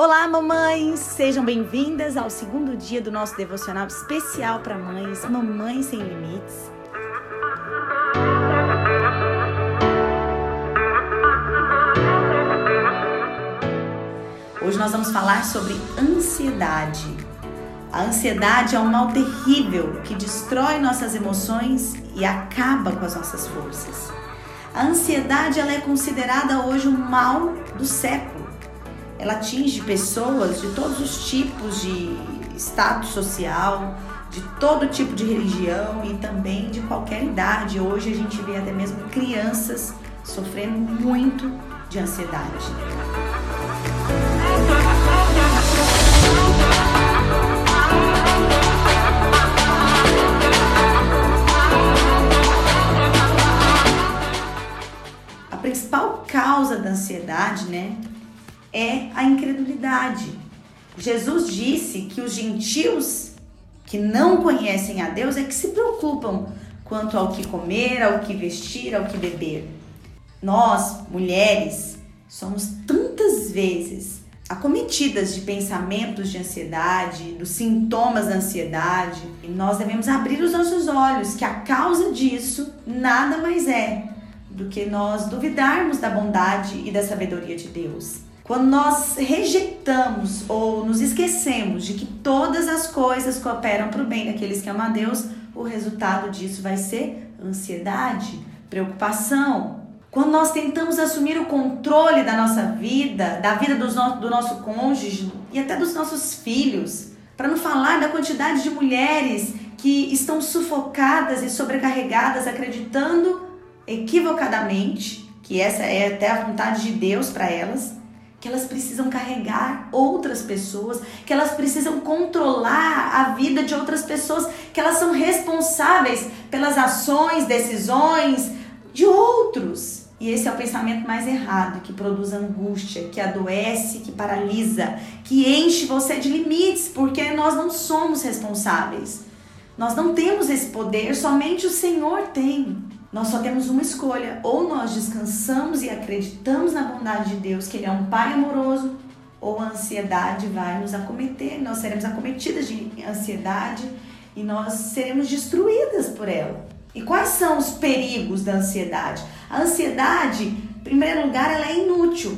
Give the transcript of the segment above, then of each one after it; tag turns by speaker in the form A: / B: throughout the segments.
A: Olá, mamães! Sejam bem-vindas ao segundo dia do nosso devocional especial para mães, Mamães Sem Limites. Hoje nós vamos falar sobre ansiedade. A ansiedade é um mal terrível que destrói nossas emoções e acaba com as nossas forças. A ansiedade ela é considerada hoje o mal do século ela atinge pessoas de todos os tipos de status social, de todo tipo de religião e também de qualquer idade. Hoje a gente vê até mesmo crianças sofrendo muito de ansiedade. A principal causa da ansiedade, né, é a incredulidade. Jesus disse que os gentios que não conhecem a Deus é que se preocupam quanto ao que comer, ao que vestir, ao que beber. Nós, mulheres, somos tantas vezes acometidas de pensamentos de ansiedade, dos sintomas da ansiedade, e nós devemos abrir os nossos olhos que a causa disso nada mais é do que nós duvidarmos da bondade e da sabedoria de Deus. Quando nós rejeitamos ou nos esquecemos de que todas as coisas cooperam para o bem daqueles que amam a Deus, o resultado disso vai ser ansiedade, preocupação. Quando nós tentamos assumir o controle da nossa vida, da vida do nosso, do nosso cônjuge e até dos nossos filhos, para não falar da quantidade de mulheres que estão sufocadas e sobrecarregadas, acreditando equivocadamente que essa é até a vontade de Deus para elas que elas precisam carregar outras pessoas, que elas precisam controlar a vida de outras pessoas, que elas são responsáveis pelas ações, decisões de outros. E esse é o pensamento mais errado, que produz angústia, que adoece, que paralisa, que enche você de limites, porque nós não somos responsáveis. Nós não temos esse poder, somente o Senhor tem. Nós só temos uma escolha: ou nós descansamos e acreditamos na bondade de Deus, que Ele é um Pai amoroso, ou a ansiedade vai nos acometer, nós seremos acometidas de ansiedade e nós seremos destruídas por ela. E quais são os perigos da ansiedade? A ansiedade, em primeiro lugar, ela é inútil,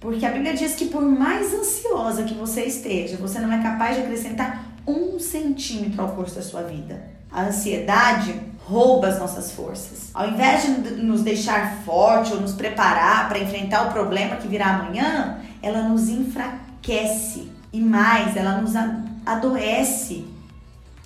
A: porque a Bíblia diz que por mais ansiosa que você esteja, você não é capaz de acrescentar um centímetro ao curso da sua vida. A ansiedade rouba as nossas forças. Ao invés de nos deixar forte ou nos preparar para enfrentar o problema que virá amanhã, ela nos enfraquece e mais, ela nos adoece.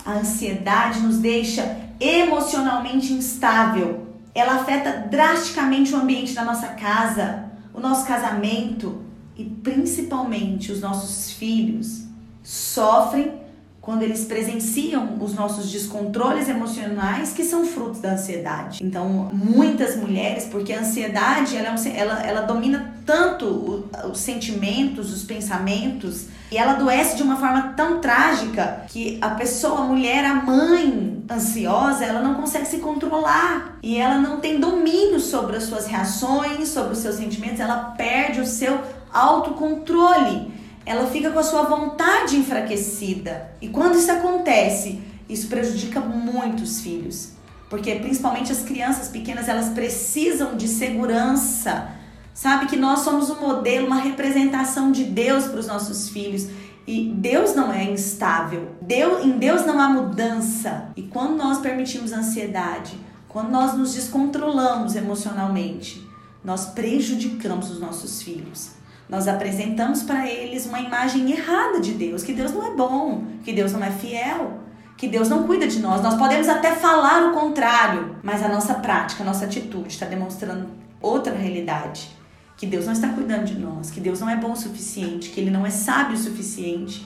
A: A ansiedade nos deixa emocionalmente instável. Ela afeta drasticamente o ambiente da nossa casa, o nosso casamento e principalmente os nossos filhos sofrem quando eles presenciam os nossos descontroles emocionais que são frutos da ansiedade. Então, muitas mulheres, porque a ansiedade ela, é ela, ela domina tanto os sentimentos, os pensamentos, e ela adoece de uma forma tão trágica que a pessoa, a mulher, a mãe ansiosa, ela não consegue se controlar e ela não tem domínio sobre as suas reações, sobre os seus sentimentos, ela perde o seu autocontrole ela fica com a sua vontade enfraquecida. E quando isso acontece, isso prejudica muito os filhos. Porque principalmente as crianças pequenas, elas precisam de segurança. Sabe que nós somos um modelo, uma representação de Deus para os nossos filhos. E Deus não é instável. Deus, em Deus não há mudança. E quando nós permitimos ansiedade, quando nós nos descontrolamos emocionalmente, nós prejudicamos os nossos filhos. Nós apresentamos para eles uma imagem errada de Deus, que Deus não é bom, que Deus não é fiel, que Deus não cuida de nós. Nós podemos até falar o contrário, mas a nossa prática, a nossa atitude está demonstrando outra realidade. Que Deus não está cuidando de nós, que Deus não é bom o suficiente, que Ele não é sábio o suficiente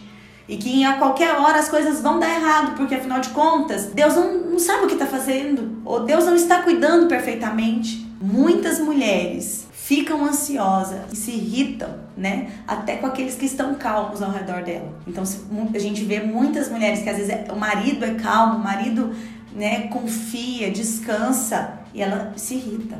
A: e que a qualquer hora as coisas vão dar errado, porque afinal de contas, Deus não, não sabe o que está fazendo, ou Deus não está cuidando perfeitamente. Muitas mulheres ficam ansiosas e se irritam, né? Até com aqueles que estão calmos ao redor dela. Então a gente vê muitas mulheres que às vezes é, o marido é calmo, o marido né, confia, descansa e ela se irrita.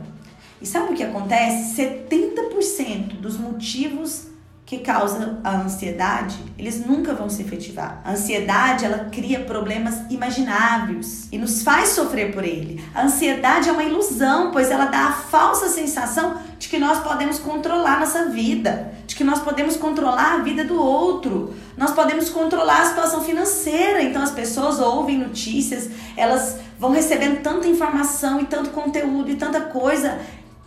A: E sabe o que acontece? 70% dos motivos que causa a ansiedade, eles nunca vão se efetivar. A ansiedade, ela cria problemas imagináveis e nos faz sofrer por ele. A ansiedade é uma ilusão, pois ela dá a falsa sensação de que nós podemos controlar nossa vida, de que nós podemos controlar a vida do outro, nós podemos controlar a situação financeira. Então as pessoas ouvem notícias, elas vão recebendo tanta informação e tanto conteúdo e tanta coisa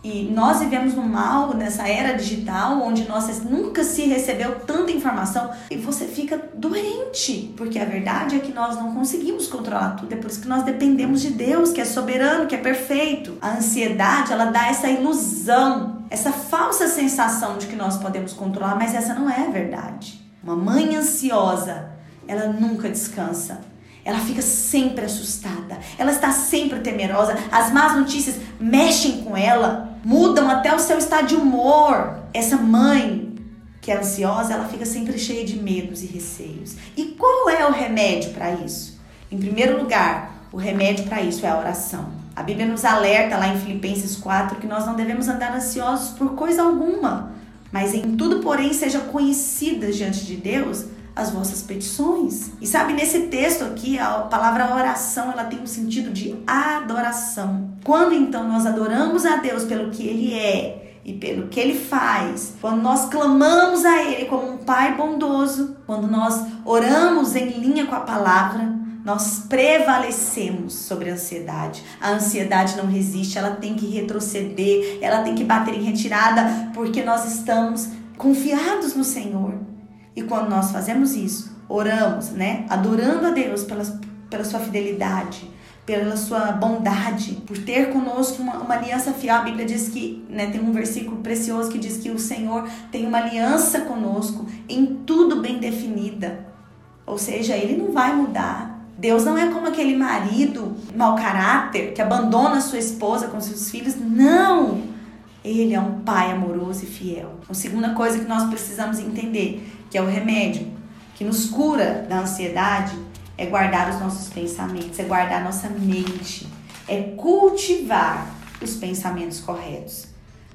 A: e nós vivemos no mal, nessa era digital, onde nós nunca se recebeu tanta informação e você fica doente, porque a verdade é que nós não conseguimos controlar tudo, é por isso que nós dependemos de Deus, que é soberano, que é perfeito. A ansiedade, ela dá essa ilusão, essa falsa sensação de que nós podemos controlar, mas essa não é a verdade. Uma mãe ansiosa, ela nunca descansa. Ela fica sempre assustada, ela está sempre temerosa, as más notícias mexem com ela, mudam até o seu estado de humor. Essa mãe que é ansiosa, ela fica sempre cheia de medos e receios. E qual é o remédio para isso? Em primeiro lugar, o remédio para isso é a oração. A Bíblia nos alerta lá em Filipenses 4 que nós não devemos andar ansiosos por coisa alguma, mas em tudo, porém, seja conhecidas diante de Deus as vossas petições. E sabe, nesse texto aqui, a palavra oração, ela tem um sentido de adoração. Quando então nós adoramos a Deus pelo que ele é e pelo que ele faz, quando nós clamamos a ele como um pai bondoso, quando nós oramos em linha com a palavra, nós prevalecemos sobre a ansiedade. A ansiedade não resiste, ela tem que retroceder, ela tem que bater em retirada, porque nós estamos confiados no Senhor. E quando nós fazemos isso, oramos, né? Adorando a Deus pela, pela sua fidelidade, pela sua bondade, por ter conosco uma, uma aliança fiel. A Bíblia diz que, né, tem um versículo precioso que diz que o Senhor tem uma aliança conosco em tudo bem definida. Ou seja, ele não vai mudar. Deus não é como aquele marido mau caráter que abandona sua esposa com seus filhos. Não! Ele é um pai amoroso e fiel. A segunda coisa que nós precisamos entender, que é o remédio, que nos cura da ansiedade, é guardar os nossos pensamentos, é guardar nossa mente, é cultivar os pensamentos corretos.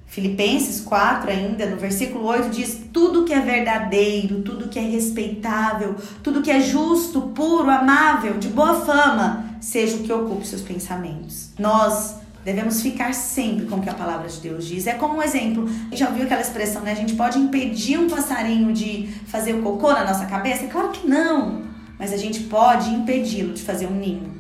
A: Filipenses 4, ainda no versículo 8, diz: Tudo que é verdadeiro, tudo que é respeitável, tudo que é justo, puro, amável, de boa fama, seja o que ocupe seus pensamentos. Nós Devemos ficar sempre com o que a palavra de Deus diz. É como um exemplo, já ouviu aquela expressão, né? A gente pode impedir um passarinho de fazer o cocô na nossa cabeça? Claro que não, mas a gente pode impedi-lo de fazer um ninho.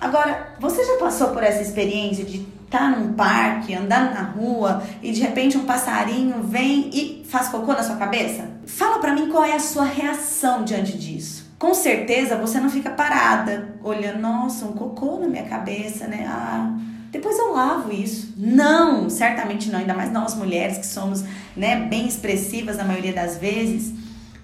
A: Agora, você já passou por essa experiência de estar tá num parque, andando na rua e de repente um passarinho vem e faz cocô na sua cabeça? Fala para mim qual é a sua reação diante disso. Com certeza você não fica parada olhando, nossa, um cocô na minha cabeça, né? Ah, depois eu lavo isso. Não, certamente não, ainda mais nós mulheres que somos né, bem expressivas na maioria das vezes.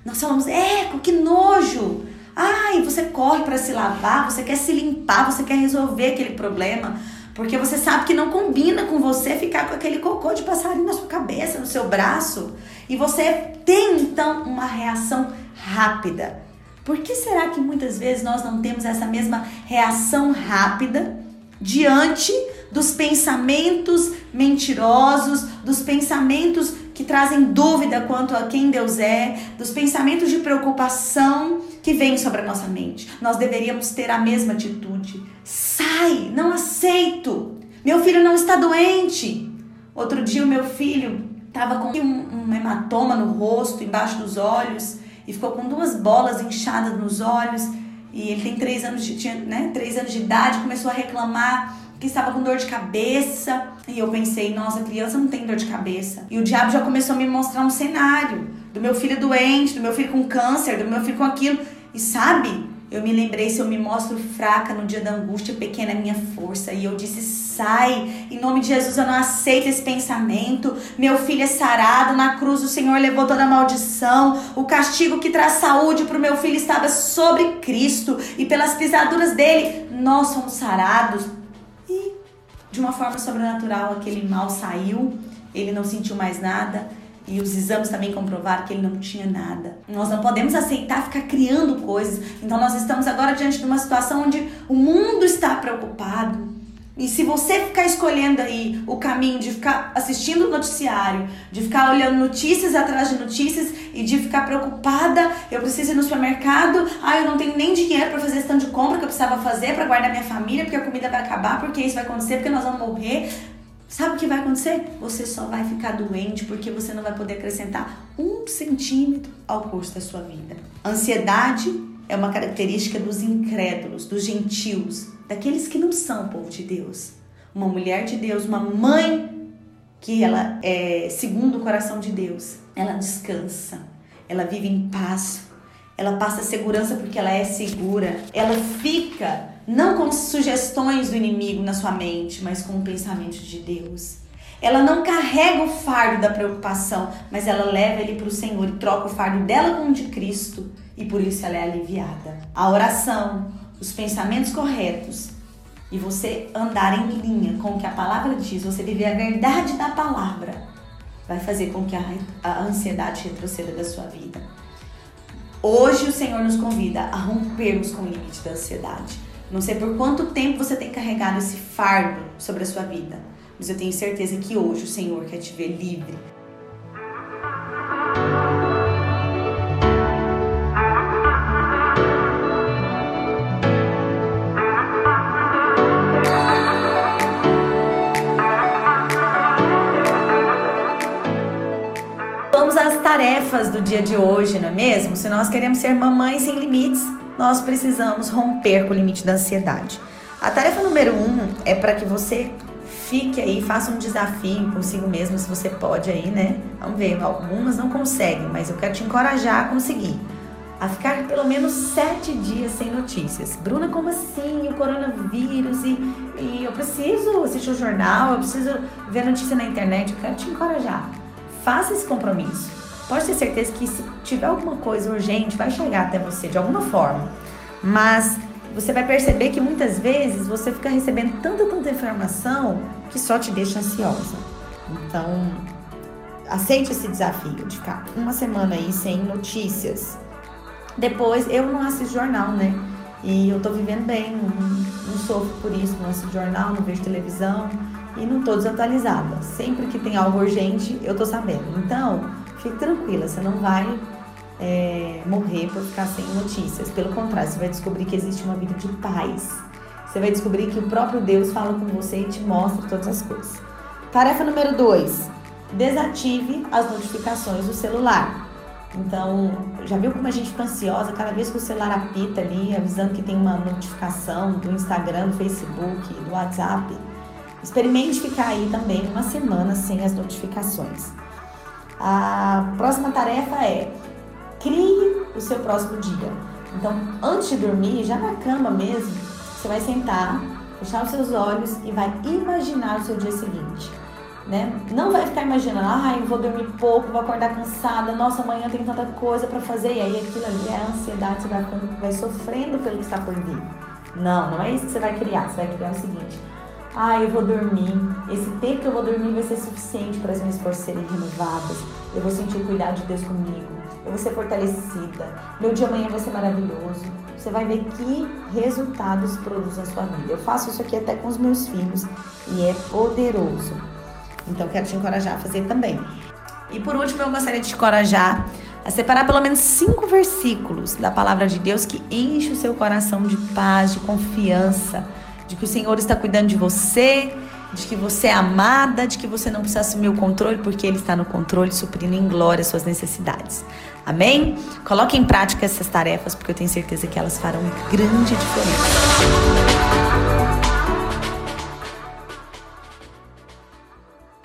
A: Nós falamos, eco, que nojo! Ai, você corre para se lavar, você quer se limpar, você quer resolver aquele problema, porque você sabe que não combina com você ficar com aquele cocô de passarinho na sua cabeça, no seu braço. E você tem então uma reação rápida. Por que será que muitas vezes nós não temos essa mesma reação rápida diante dos pensamentos mentirosos, dos pensamentos que trazem dúvida quanto a quem Deus é, dos pensamentos de preocupação que vêm sobre a nossa mente. Nós deveríamos ter a mesma atitude. Sai, não aceito. Meu filho não está doente. Outro dia o meu filho estava com um, um hematoma no rosto, embaixo dos olhos, e ficou com duas bolas inchadas nos olhos. E ele tem três anos de, tinha, né, três anos de idade, começou a reclamar que estava com dor de cabeça. E eu pensei, nossa, criança não tem dor de cabeça. E o diabo já começou a me mostrar um cenário do meu filho doente, do meu filho com câncer, do meu filho com aquilo. E sabe, eu me lembrei, se eu me mostro fraca no dia da angústia, pequena é minha força. E eu disse, sai, em nome de Jesus eu não aceito esse pensamento. Meu filho é sarado, na cruz o Senhor levou toda a maldição. O castigo que traz saúde para o meu filho estava sobre Cristo. E pelas pisaduras dele, nós somos sarados de uma forma sobrenatural aquele mal saiu, ele não sentiu mais nada e os exames também comprovaram que ele não tinha nada. Nós não podemos aceitar ficar criando coisas. Então nós estamos agora diante de uma situação onde o mundo está preocupado. E se você ficar escolhendo aí o caminho de ficar assistindo o noticiário, de ficar olhando notícias atrás de notícias e de ficar preocupada, eu preciso ir no supermercado, ah, eu não tenho nem dinheiro para fazer esse tanto de compra que eu precisava fazer para guardar minha família, porque a comida vai acabar, porque isso vai acontecer, porque nós vamos morrer. Sabe o que vai acontecer? Você só vai ficar doente porque você não vai poder acrescentar um centímetro ao curso da sua vida. Ansiedade é uma característica dos incrédulos, dos gentios, daqueles que não são povo de Deus. Uma mulher de Deus, uma mãe que ela é segundo o coração de Deus, ela descansa, ela vive em paz, ela passa segurança porque ela é segura, ela fica não com sugestões do inimigo na sua mente, mas com o pensamento de Deus. Ela não carrega o fardo da preocupação, mas ela leva ele para o Senhor e troca o fardo dela com o de Cristo e por isso ela é aliviada. A oração, os pensamentos corretos e você andar em linha com o que a palavra diz, você viver a verdade da palavra, vai fazer com que a, a ansiedade retroceda da sua vida. Hoje o Senhor nos convida a rompermos com o limite da ansiedade. Não sei por quanto tempo você tem carregado esse fardo sobre a sua vida, mas eu tenho certeza que hoje o Senhor quer te ver livre tarefas do dia de hoje, não é mesmo? Se nós queremos ser mamães sem limites, nós precisamos romper com o limite da ansiedade. A tarefa número um é para que você fique aí, faça um desafio consigo mesmo, se você pode aí, né? Vamos ver, algumas não conseguem, mas eu quero te encorajar a conseguir. A ficar pelo menos sete dias sem notícias. Bruna, como assim? O coronavírus e, e eu preciso assistir o jornal, eu preciso ver notícia na internet. Eu quero te encorajar. Faça esse compromisso. Pode ter certeza que se tiver alguma coisa urgente, vai chegar até você de alguma forma. Mas você vai perceber que muitas vezes você fica recebendo tanta, tanta informação que só te deixa ansiosa. Então, aceite esse desafio de ficar uma semana aí sem notícias. Depois, eu não assisto jornal, né? E eu tô vivendo bem, não, não sofro por isso, não assisto jornal, não vejo televisão e não tô desatualizada. Sempre que tem algo urgente, eu tô sabendo. Então, Fique tranquila, você não vai é, morrer por ficar sem notícias. Pelo contrário, você vai descobrir que existe uma vida de paz. Você vai descobrir que o próprio Deus fala com você e te mostra todas as coisas. Tarefa número 2: desative as notificações do celular. Então, já viu como a gente fica ansiosa cada vez que o celular apita ali, avisando que tem uma notificação do Instagram, do Facebook, do WhatsApp? Experimente ficar aí também uma semana sem as notificações. A próxima tarefa é crie o seu próximo dia. Então, antes de dormir, já na cama mesmo, você vai sentar, fechar os seus olhos e vai imaginar o seu dia seguinte. Né? Não vai ficar imaginando, ah, eu vou dormir pouco, vou acordar cansada, nossa, amanhã tem tanta coisa para fazer, e aí aquilo ali é a ansiedade, você vai, vai sofrendo pelo que está por vir. Não, não é isso que você vai criar, você vai criar o seguinte, ah, eu vou dormir. Esse tempo que eu vou dormir vai ser suficiente para as minhas forças serem renovadas. Eu vou sentir o cuidado de Deus comigo. Eu vou ser fortalecida. Meu dia amanhã vai ser maravilhoso. Você vai ver que resultados produz na sua vida. Eu faço isso aqui até com os meus filhos e é poderoso. Então quero te encorajar a fazer também. E por último, eu gostaria de te encorajar a separar pelo menos cinco versículos da palavra de Deus que enche o seu coração de paz, de confiança de que o Senhor está cuidando de você, de que você é amada, de que você não precisa assumir o controle, porque Ele está no controle, suprindo em glória suas necessidades. Amém? Coloque em prática essas tarefas, porque eu tenho certeza que elas farão grande diferença.